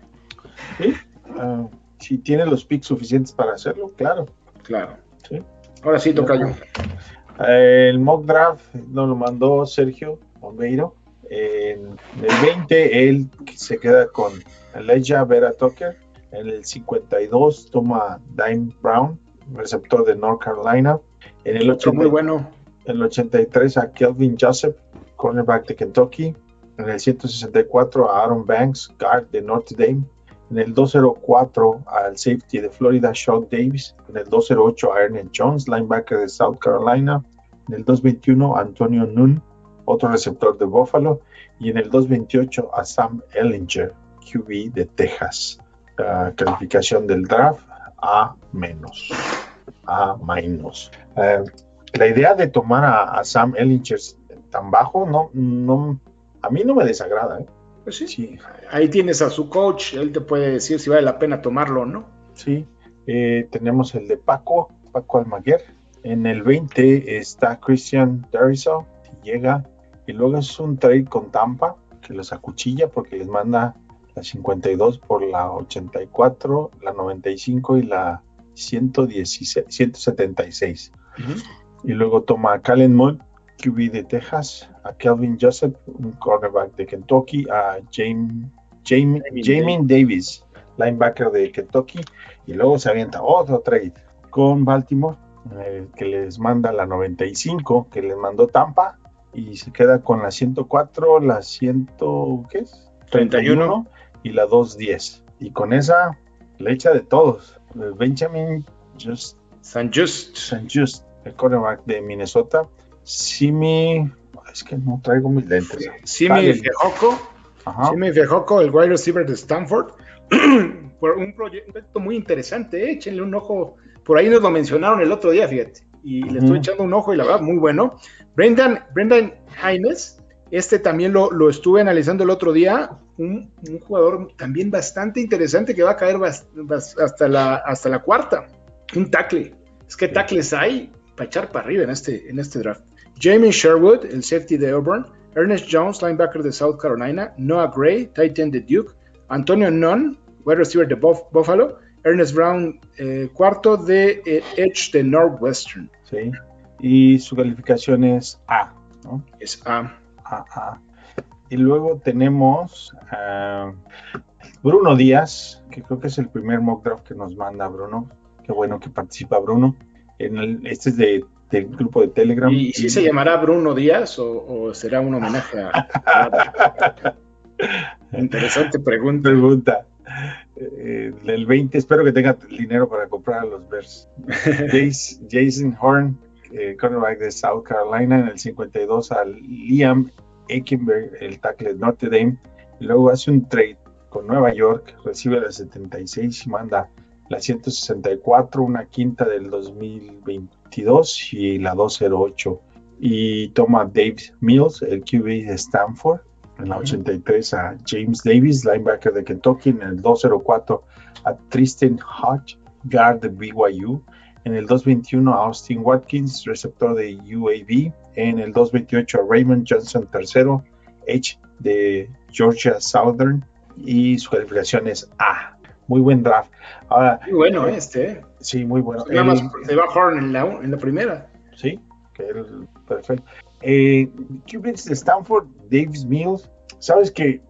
¿sí? Ah, si tiene los picks suficientes para hacerlo, claro. Claro. Sí. Ahora sí toca yo. Eh, el mock draft nos lo mandó Sergio Bombeiro. En el 20, él se queda con Elijah Vera Tucker. En el 52, toma Dime Brown, receptor de North Carolina. En el, Otro 80 muy bueno. en el 83, a Kelvin Joseph, cornerback de Kentucky. En el 164, a Aaron Banks, guard de Notre Dame. En el 204 al safety de Florida, Sean Davis. En el 208 a Ernest Jones, linebacker de South Carolina. En el 221 a Antonio Nun, otro receptor de Buffalo. Y en el 228 a Sam Ellinger, QB de Texas. Calificación del draft A menos. A menos. Eh, la idea de tomar a, a Sam Ellinger tan bajo, no, no, a mí no me desagrada. ¿eh? Pues sí. Sí, Ahí tienes a su coach, él te puede decir si vale la pena tomarlo o no. sí. Eh, tenemos el de Paco, Paco Almaguer. En el 20 está Christian Dariso, llega. Y luego es un trade con Tampa, que los acuchilla porque les manda la 52 por la 84, la 95 y la 116, 176. Y luego toma a Calen Moore, QB de Texas, a Kelvin Joseph, un cornerback de Kentucky, a James, Jamie, Jamin Davis, linebacker de Kentucky, y luego se avienta otro trade con Baltimore, eh, que les manda la 95, que les mandó Tampa, y se queda con la 104, la 100, ¿qué es? 31 y la 210. Y con esa le echa de todos. Eh, Benjamin Just San Just. St. Just, el cornerback de Minnesota. Simi, es que no traigo mis lentes. Simi. Ajá. Simi Fejoco, el wide receiver de Stanford. *clears throat* Por un proyecto muy interesante, eh, échenle un ojo. Por ahí nos lo mencionaron el otro día, fíjate. Y le estoy echando un ojo y la verdad, muy bueno. Brendan, Brendan Hines, este también lo, lo estuve analizando el otro día. Un, un jugador también bastante interesante que va a caer bas- bas- hasta, la, hasta la cuarta. Un tackle. Es que tackles hay para echar para arriba en este, en este draft. Jamie Sherwood, el safety de Auburn. Ernest Jones, linebacker de South Carolina. Noah Gray, tight end de Duke. Antonio Nunn, wide receiver de Buff- Buffalo. Ernest Brown, eh, cuarto de eh, Edge de Northwestern. Sí. Y su calificación es A, ¿no? Es A. Y luego tenemos a Bruno Díaz, que creo que es el primer mock draft que nos manda Bruno. Qué bueno que participa Bruno. En el, este es de, del grupo de Telegram. ¿Y si se llamará Bruno Díaz o, o será un homenaje a... *laughs* Interesante pregunta. Pregunta. Eh, del 20, espero que tenga dinero para comprar a los Bears. *laughs* Jason Horn, eh, cornerback de South Carolina, en el 52 a Liam Eckenberg, el tackle de Notre Dame. Luego hace un trade con Nueva York, recibe la 76 y manda la 164, una quinta del 2022 y la 208. Y toma Dave Mills, el QB de Stanford, en la 83 a James Davis, linebacker de Kentucky, en el 204 a Tristan Hodge, guard de BYU, en el 221 a Austin Watkins, receptor de UAB, en el 228 a Raymond Johnson III, H de Georgia Southern, y su calificación es A. Muy buen draft. Ahora, Muy bueno este, ¿eh? sí, muy bueno. Nada más El- se va Horn en la, en la primera. Sí, que es perfecto. Eh, de Stanford, Davis Mills. Sabes que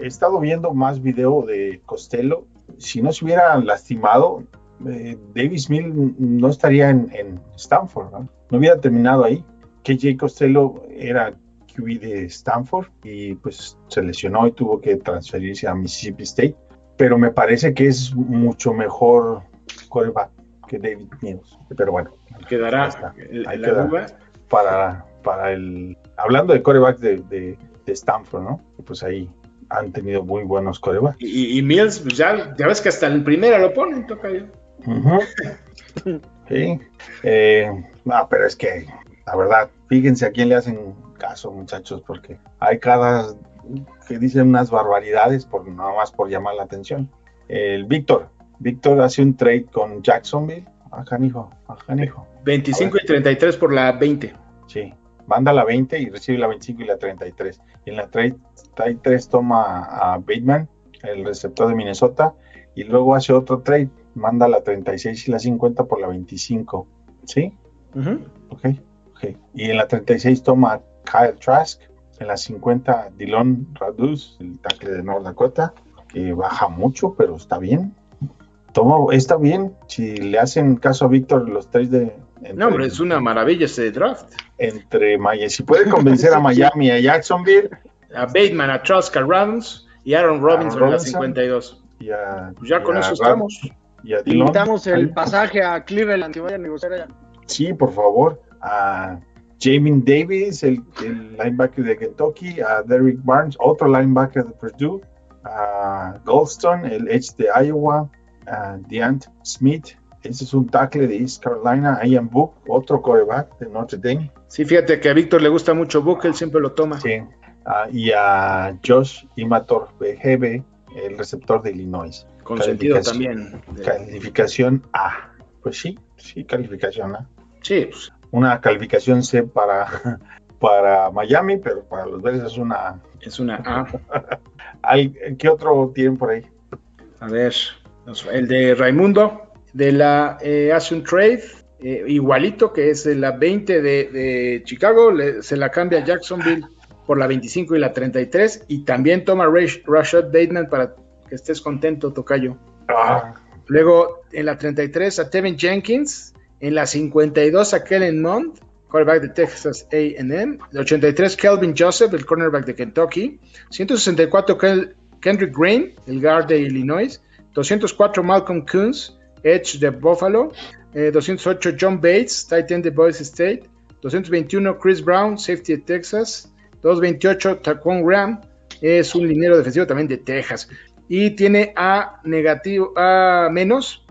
he estado viendo más video de Costello. Si no se hubiera lastimado, eh, Davis Mills no estaría en, en Stanford, ¿no? No hubiera terminado ahí. KJ Costello era QB de Stanford y pues se lesionó y tuvo que transferirse a Mississippi State. Pero me parece que es mucho mejor quarterback que David Mills. Pero bueno, Quedará el- la queda. duda. para, para el. Hablando de corebacks de, de, de Stanford, ¿no? Pues ahí han tenido muy buenos corebacks. Y, y Mills, pues ya, ya ves que hasta en primera lo ponen, toca yo. Ujú. Sí. Eh, no, pero es que, la verdad, fíjense a quién le hacen caso, muchachos, porque hay cada que dicen unas barbaridades por nada más por llamar la atención. El Víctor, Víctor hace un trade con Jacksonville. Ah, canijo, ah, canijo. 25 y 33 por la 20. Sí, manda la 20 y recibe la 25 y la 33. Y en la 33 toma a Bateman, el receptor de Minnesota, y luego hace otro trade, manda la 36 y la 50 por la 25. ¿Sí? Ujú. Ok, ok. Y en la 36 toma a Kyle Trask, en la 50 Dylan Raduz, el tackle de North Dakota, que baja mucho, pero está bien. Toma, está bien. Si le hacen caso a Víctor, los tres de. entre- No, hombre, es una maravilla ese draft. entre Miami. Si puede convencer a *laughs* Miami a Jacksonville A Bateman, a Trask, a Rams y Aaron Robinson en la Robinson. 52. y a, Pues ya y con a eso estamos. Y a Dillon. Invitamos el Ahí. pasaje a Cleveland que vaya a negociar allá. Sí, por favor. A Jamin Davis, el, el linebacker de Kentucky, a Derrick Barnes, otro linebacker de Purdue, a Goldstone, el Edge de Iowa, a Deant Smith, ese es un tackle de East Carolina, Ian Book, otro coreback de Notre Dame. Sí, fíjate que a Víctor le gusta mucho Book, él siempre lo toma. Sí. Ah, y a Josh Imator BGB, el receptor de Illinois. Con sentido Calificación. también. de- Calificación A. Pues sí, sí, calificación A. Sí, pues, Una calificación C para, para Miami, pero para los Bears es una A. es una A. *laughs* ¿Qué otro tienen por ahí? A ver, el de Raimundo, de la eh, hace un trade, eh, igualito que es de la 20 de, de Chicago, le- se la cambia a Jacksonville por la 25 y la 33, y también toma Rash- Rashad Bateman para que estés contento, Tocayo. Ah, Luego en la 33 a Tevin Jenkins, en la 52 a Kellen Mond, quarterback de Texas A&M, el 83 Kelvin Joseph, el cornerback de Kentucky, 164 Kel- Kendrick Green, el guard de Illinois, 204 Malcolm Coons, edge de Buffalo, eh, 208 John Bates, tight end de Boise State, 221 Chris Brown, safety de Texas, 228 Taquan Graham, es un linero defensivo también de Texas y tiene A negativo, A menos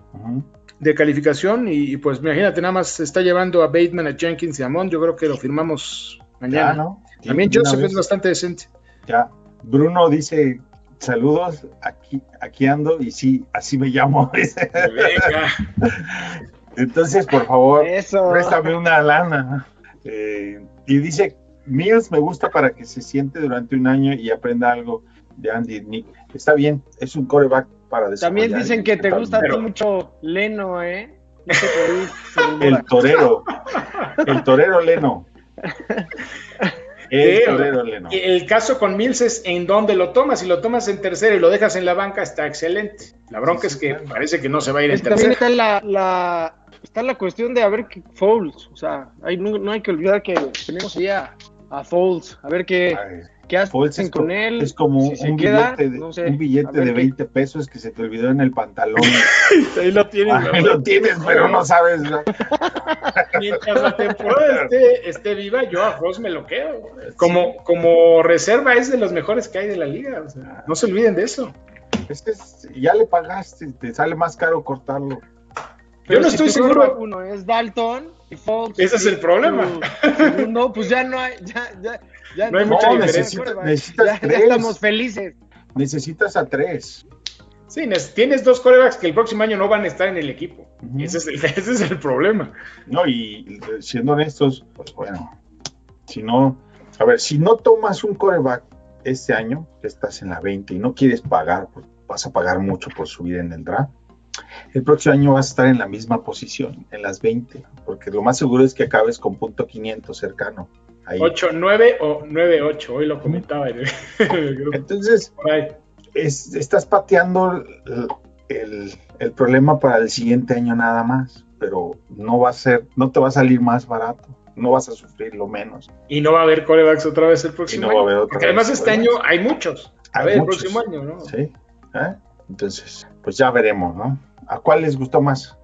de calificación y, y, pues imagínate, nada más se está llevando a Bateman, a Jenkins y a Mond, yo creo que lo firmamos Ya, mañana. ¿no? También Joseph es bastante decente. Ya. Bruno dice, saludos, aquí, aquí ando y sí, así me llamo. *laughs* Entonces, por favor, Eso. préstame una lana. Eh, y dice, Mills me gusta para que se siente durante un año y aprenda algo de Andy Nick. Está bien, es un coreback para desarrollar. También dicen que te gusta a bien. ti mucho Leno, ¿eh? No. *laughs* El torero, el torero Leno. El torero Leno. El caso con Mills es en dónde lo tomas. Si lo tomas en tercero y lo dejas en la banca, está excelente. La bronca Sí, es que claro. parece que no se va a ir en Es que también tercero. está la, la, está la cuestión de a ver qué Foles. O sea, hay, no, no hay que olvidar que tenemos ya a Foles. A ver qué, Ay, qué hacen es, con co- él. es como si un queda, billete, de, no sé, un a billete ver de qué- 20 pesos que se te olvidó en el pantalón. *laughs* Ahí lo tienes. Ahí lo tienes, pero no sabes. ¿no? *laughs* Mientras la temporada esté, esté viva, yo a Foles me lo quedo. Como, como reserva es de los mejores que hay de la liga. o sea, no se olviden de eso. Es que es- ya le pagaste, te sale más caro cortarlo. Yo no si estoy seguro. Uno es Dalton y Foles. Ese es el problema. No, pues ya no hay. Ya, ya, ya No hay mucha hay diferencia. quarterback. Necesitas ya, ya tres. estamos felices. Necesitas a tres. Sí, nes- tienes dos corebacks que el próximo año no van a estar en el equipo. Ese, es el, *laughs* ese es el problema. No, y y siendo honestos, pues bueno, si no, a ver, si no tomas un coreback este año, que estás en la 20 y no quieres pagar, pues vas a pagar mucho por subir en el draft. El próximo año vas a estar en la misma posición, en las 20, porque lo más seguro es que acabes con punto 500 cercano. Ahí. 8-9 o 9-8, hoy lo comentaba en el, *laughs* en el grupo. Entonces, es- estás pateando el, el- el problema para el siguiente año nada más, pero no va a ser, no te va a salir más barato, no vas a sufrir lo menos. Y no va a haber corebacks otra vez el próximo Y no va a año. haber otra Porque vez además este corebacks. año hay muchos. A Hay ver, el próximo año, ¿no? Sí. ¿eh? Entonces, pues ya veremos, ¿no? ¿A cuál les gustó más?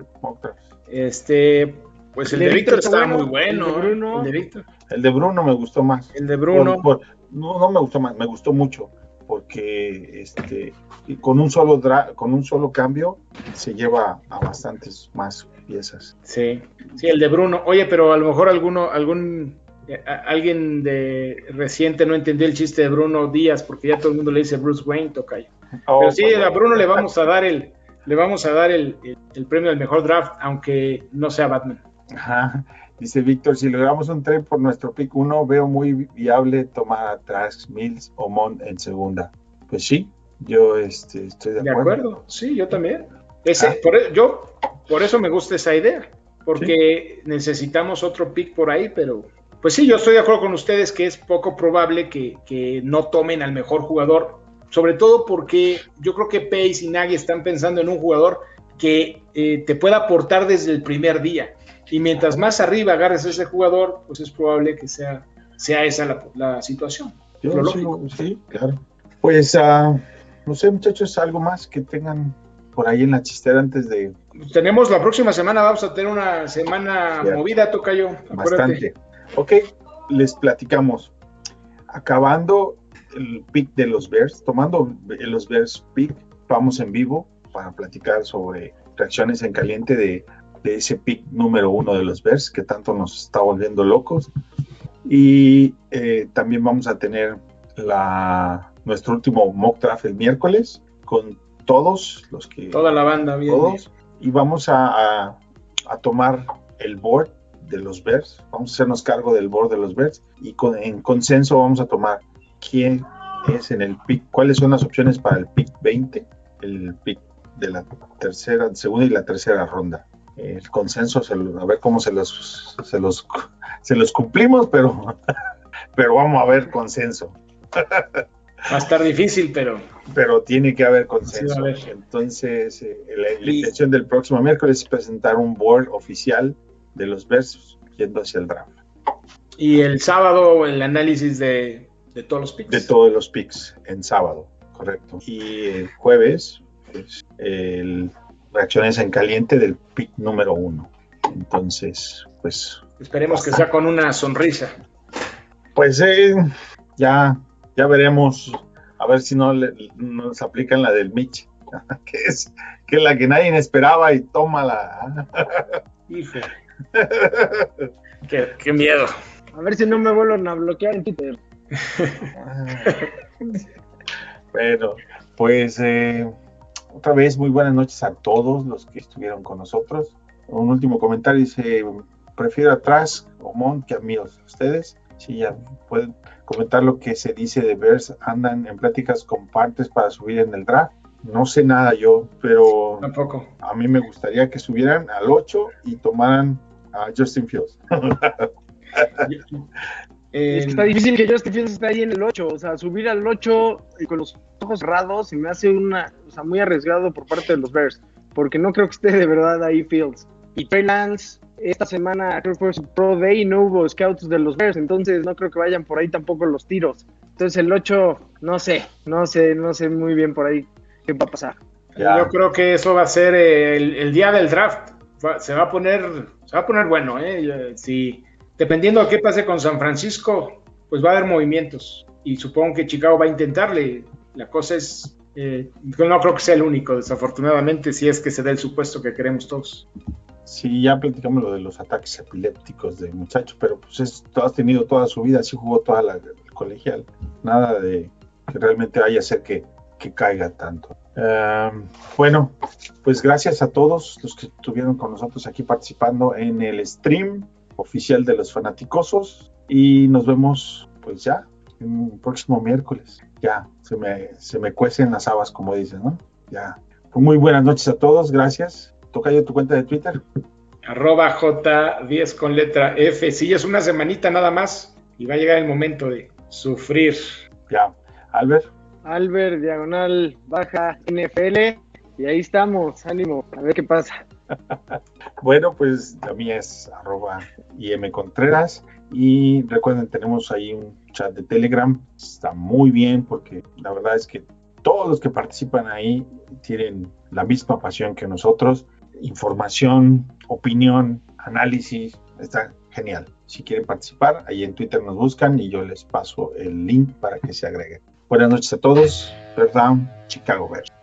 Este, pues el, El de Víctor está muy bueno, bueno. el de Bruno. El de Víctor. El de Bruno me gustó más. El de Bruno. Por- por- no, no me gustó más, me gustó mucho, porque este, y con un solo dra- con un solo cambio se lleva a bastantes más piezas. Sí, sí, el de Bruno. Oye, pero a lo mejor alguno, algún eh, a- alguien de reciente no entendió el chiste de Bruno Díaz, porque ya todo el mundo le dice Bruce Wayne, tocayo. Pero sí, a Bruno le vamos *laughs* a dar el, le vamos a dar el, el- el premio al mejor draft, aunque no sea Batman. Ajá. Dice Víctor, si logramos un tren por nuestro pick 1, veo muy viable tomar a Trask, Mills o Mont en segunda. Pues sí, yo este, estoy de De acuerdo. acuerdo, sí, yo también. Ese, Ah. por, e- yo, por eso me gusta esa idea, porque necesitamos otro pick por ahí, pero pues sí, yo estoy de acuerdo con ustedes que es poco probable que, que no tomen al mejor jugador, sobre todo porque yo creo que Pace y Nagy están pensando en un jugador que eh, te pueda aportar desde el primer día. Y mientras más arriba agarres a ese jugador, pues es probable que sea, sea esa la, la situación. Yo Lo sí, lógico. sí, claro. Pues, ah, no sé, muchachos, algo más que tengan por ahí en la chistera antes de Tenemos la próxima semana, vamos a tener una semana movida, Tocayo. acuérdate. bastante. Ok, les platicamos. Acabando el pick de los Bears, tomando los Bears pick, vamos en vivo para platicar sobre reacciones en caliente de, de ese pick número uno de los Bears que tanto nos está volviendo locos. Y eh, también vamos a tener la, nuestro último mock draft el miércoles con todos los que... Toda la banda, bien. todos, y vamos a, a- a tomar el board de los Bears, vamos a hacernos cargo del board de los Bears y con, en consenso vamos a tomar quién es en el pick, cuáles son las opciones para el pick 20, el pick de la tercera, segunda y la tercera ronda. El consenso, se lo- a ver cómo se los, se los, se los cumplimos, pero, pero vamos a ver consenso. Va a estar difícil, pero pero tiene que haber consenso. haber. Entonces, eh, la, la Y- intención del próximo miércoles es presentar un board oficial de los versos yendo hacia el draft, y el sábado el análisis de, de todos los picks. de todos los picks en sábado, correcto. Y el jueves, pues, el reacciones en caliente del pick número uno. Entonces, pues, Esperemos que sea con una sonrisa. pues eh, ya, ya veremos, a ver si no le- nos aplican la del Mitch, *laughs* que es, que es la que nadie esperaba y toma la. *laughs* Hijo, qué, qué miedo. A ver si no me vuelven a bloquear en Twitter. *laughs* Bueno, pues eh, otra vez muy buenas noches a todos los que estuvieron con nosotros. Un último comentario dice, prefiero atrás o Mont que a. ¿Ustedes? Sí, ya pueden comentar lo que se dice de Bears. Andan en pláticas con partes para subir en el draft. No sé nada yo, pero Tampoco. a mí me gustaría que subieran al 8 y tomaran a Justin Fields. *laughs* Eh, Es que está difícil que Justin Fields esté ahí en el 8. O sea, subir al 8 y con los ojos cerrados se me hace una, o sea, muy arriesgado por parte de los Bears. Porque no creo que esté de verdad ahí Fields. Y Trey Lance, esta semana creo que fue su Pro Day y no hubo scouts de los Bears. Entonces no creo que vayan por ahí tampoco los tiros. Entonces el 8, no sé, no sé, no sé muy bien por ahí qué va a pasar. Ya. Yo creo que eso va a ser el, el día del draft. Va- se va a poner, se va a poner bueno, ¿eh? Ya, Si, dependiendo de qué pase con San Francisco, pues va a haber movimientos. Y supongo que Chicago va a intentarle. La cosa es, eh, no creo que sea el único, desafortunadamente, si es que se da el supuesto que queremos todos. Sí, ya platicamos lo de los ataques epilépticos del muchacho, pero pues es, has tenido toda su vida, así jugó toda la colegial. Nada de que realmente vaya a hacer que, que caiga tanto. Em, bueno, pues gracias a todos los que estuvieron con nosotros aquí participando en el stream oficial de los fanaticosos y nos vemos pues ya el próximo miércoles. Ya, se me, se me cuecen las habas, como dicen, ¿no? Ya. Pues muy buenas noches a todos, gracias. Toca yo tu cuenta de Twitter. Arroba J10 con letra F. Sí, es una semanita nada más y va a llegar el momento de sufrir. Ya, Albert, Albert, diagonal, baja, NFL. Y ahí estamos, ánimo, a ver qué pasa. *laughs* bueno, pues la mía es arroba IM Contreras y recuerden, tenemos ahí un chat de Telegram, está muy bien porque la verdad es que todos los que participan ahí tienen la misma pasión que nosotros, información, opinión, análisis, está genial. Si quieren participar, ahí en Twitter nos buscan y yo les paso el link para que se agreguen. Buenas noches a todos, Bear Down, Chicago Bears.